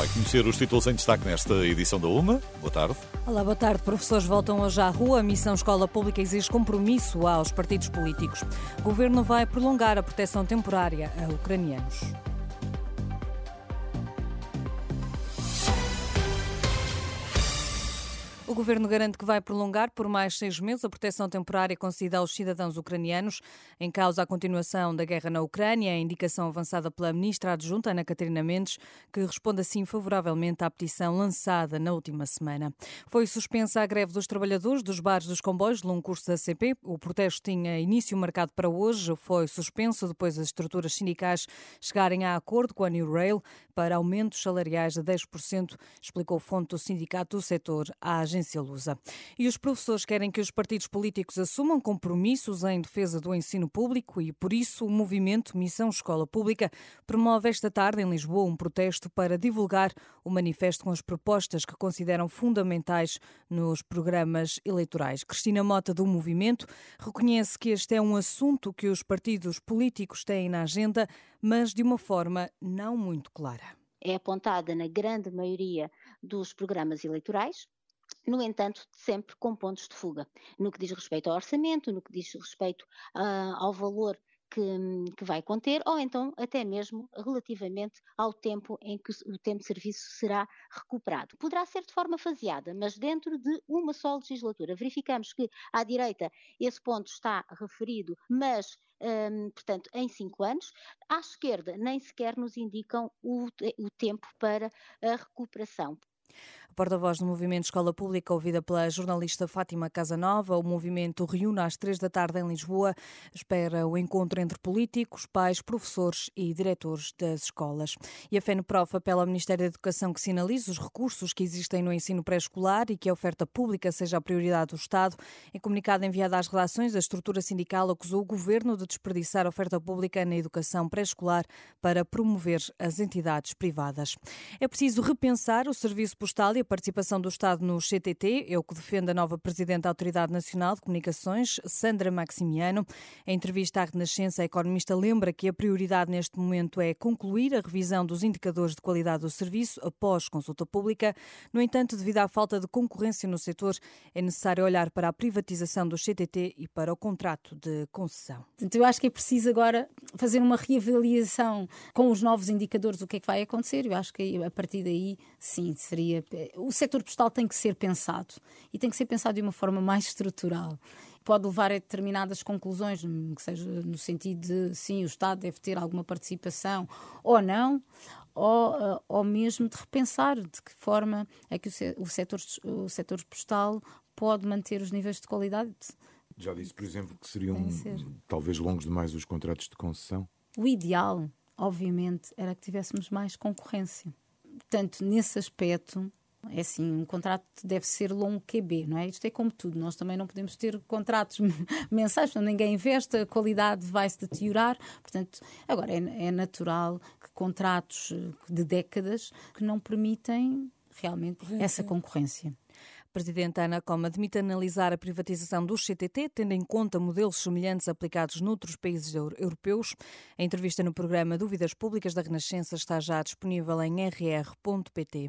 Vai conhecer os títulos em destaque nesta edição da UMA. Boa tarde. Olá, boa tarde. Professores voltam hoje à rua. A missão Escola Pública exige compromisso aos partidos políticos. O governo vai prolongar a proteção temporária a ucranianos. O governo garante que vai prolongar por mais seis meses a proteção temporária concedida aos cidadãos ucranianos. Em causa a continuação da guerra na Ucrânia, a indicação avançada pela ministra adjunta Ana Catarina Mendes, que responde assim favoravelmente à petição lançada na última semana. Foi suspensa a greve dos trabalhadores dos bares dos comboios de curso da CP. O protesto tinha início marcado para hoje, foi suspenso depois das estruturas sindicais chegarem a acordo com a New Rail para aumentos salariais de 10%, explicou fonte do sindicato do setor à agência Lusa. E os professores querem que os partidos políticos assumam compromissos em defesa do ensino público e, por isso, o movimento Missão Escola Pública promove esta tarde em Lisboa um protesto para divulgar o manifesto com as propostas que consideram fundamentais nos programas eleitorais. Cristina Mota, do movimento, reconhece que este é um assunto que os partidos políticos têm na agenda, mas de uma forma não muito clara é apontada na grande maioria dos programas eleitorais, no entanto, sempre com pontos de fuga, no que diz respeito ao orçamento, no que diz respeito uh, ao valor que, que, vai conter, ou então até mesmo relativamente ao tempo em que o tempo de serviço será recuperado. Poderá ser de forma faseada, mas dentro de uma só legislatura. Verificamos que à direita esse ponto está referido, mas um, portanto, em cinco anos. À esquerda, nem sequer nos indicam o, o tempo para a recuperação. A porta-voz do Movimento Escola Pública, ouvida pela jornalista Fátima Casanova, o movimento reúne às três da tarde em Lisboa, espera o encontro entre políticos, pais, professores e diretores das escolas. E a FENPROF apela ao Ministério da Educação que sinalize os recursos que existem no ensino pré-escolar e que a oferta pública seja a prioridade do Estado. Em comunicado enviado às redações, a estrutura sindical acusou o governo de desperdiçar a oferta pública na educação pré-escolar para promover as entidades privadas. É preciso repensar o serviço postal e a participação do Estado no CTT, é o que defende a nova Presidente da Autoridade Nacional de Comunicações, Sandra Maximiano. Em entrevista à Renascença, a economista lembra que a prioridade neste momento é concluir a revisão dos indicadores de qualidade do serviço após consulta pública. No entanto, devido à falta de concorrência no setor, é necessário olhar para a privatização do CTT e para o contrato de concessão. Eu acho que é preciso agora fazer uma reavaliação com os novos indicadores do que é que vai acontecer. Eu acho que a partir daí, sim, seria o setor postal tem que ser pensado e tem que ser pensado de uma forma mais estrutural. Pode levar a determinadas conclusões, que seja no sentido de sim, o Estado deve ter alguma participação ou não, ou, eh, ou mesmo de repensar de que forma é que o setor, o setor postal pode manter os níveis de qualidade. Já disse, por exemplo, que seriam talvez longos demais os contratos de concessão? O ideal, obviamente, era que tivéssemos mais concorrência. Portanto, nesse aspecto, é assim, um contrato deve ser longo QB, não é? Isto é como tudo, nós também não podemos ter contratos mensais, portanto, ninguém investe, a qualidade vai se deteriorar. Portanto, agora é, é natural que contratos de décadas que não permitem realmente essa concorrência. Presidente Ana Coma admite analisar a privatização do CTT, tendo em conta modelos semelhantes aplicados noutros países europeus. A entrevista no programa Dúvidas Públicas da Renascença está já disponível em rr.pt.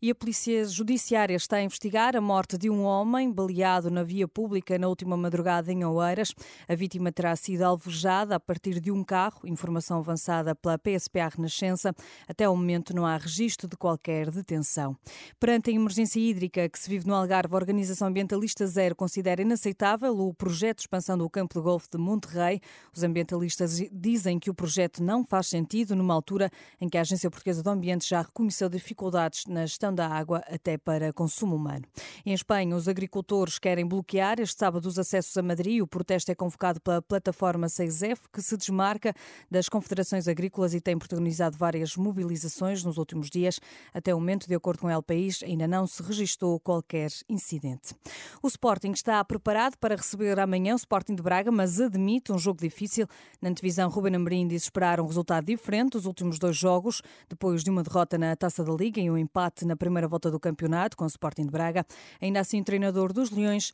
E a Polícia Judiciária está a investigar a morte de um homem baleado na via pública na última madrugada em Oeiras. A vítima terá sido alvejada a partir de um carro, informação avançada pela PSP à Renascença. Até o momento não há registro de qualquer detenção. Perante a emergência hídrica que se vive no Algarve, a Organização Ambientalista Zero considera inaceitável o projeto de expansão do campo de golfe de Monterrey. Os ambientalistas dizem que o projeto não faz sentido numa altura em que a Agência Portuguesa do Ambiente já reconheceu dificuldades na gestão da água até para consumo humano. Em Espanha, os agricultores querem bloquear este sábado os acessos a Madrid. O protesto é convocado pela plataforma 6F, que se desmarca das confederações agrícolas e tem protagonizado várias mobilizações nos últimos dias. Até o momento, de acordo com El País, ainda não se registrou qualquer incidente. O Sporting está preparado para receber amanhã o Sporting de Braga, mas admite um jogo difícil. Na antevisão, Ruben Amorim disse esperar um resultado diferente dos últimos dois jogos, depois de uma derrota na Taça da Liga e um empate na primeira volta do campeonato com o Sporting de Braga. Ainda assim, o treinador dos Leões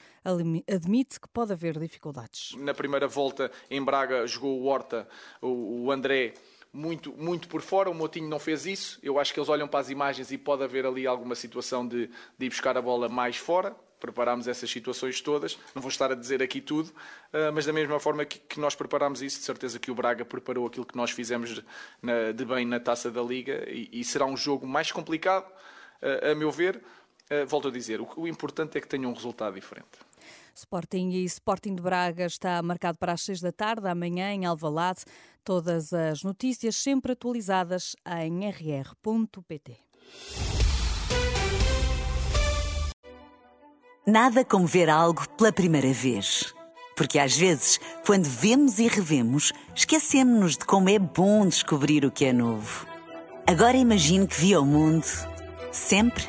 admite que pode haver dificuldades. Na primeira volta em Braga jogou o Horta, o André muito, muito por fora. O Motinho não fez isso. Eu acho que eles olham para as imagens e pode haver ali alguma situação de, de ir buscar a bola mais fora. Preparámos essas situações todas. Não vou estar a dizer aqui tudo, uh, mas da mesma forma que, que, nós preparámos isso, de certeza que o Braga preparou aquilo que nós fizemos de, na, de bem na taça da Liga e, e será um jogo mais complicado, uh, a meu ver. Uh, volto a dizer, o, o importante é que tenha um resultado diferente. Sporting e Sporting de Braga está marcado para as seis da tarde, amanhã em Alvalade. Todas as notícias sempre atualizadas em rr.pt. Nada como ver algo pela primeira vez. Porque às vezes, quando vemos e revemos, esquecemos-nos de como é bom descobrir o que é novo. Agora imagine que viu o mundo sempre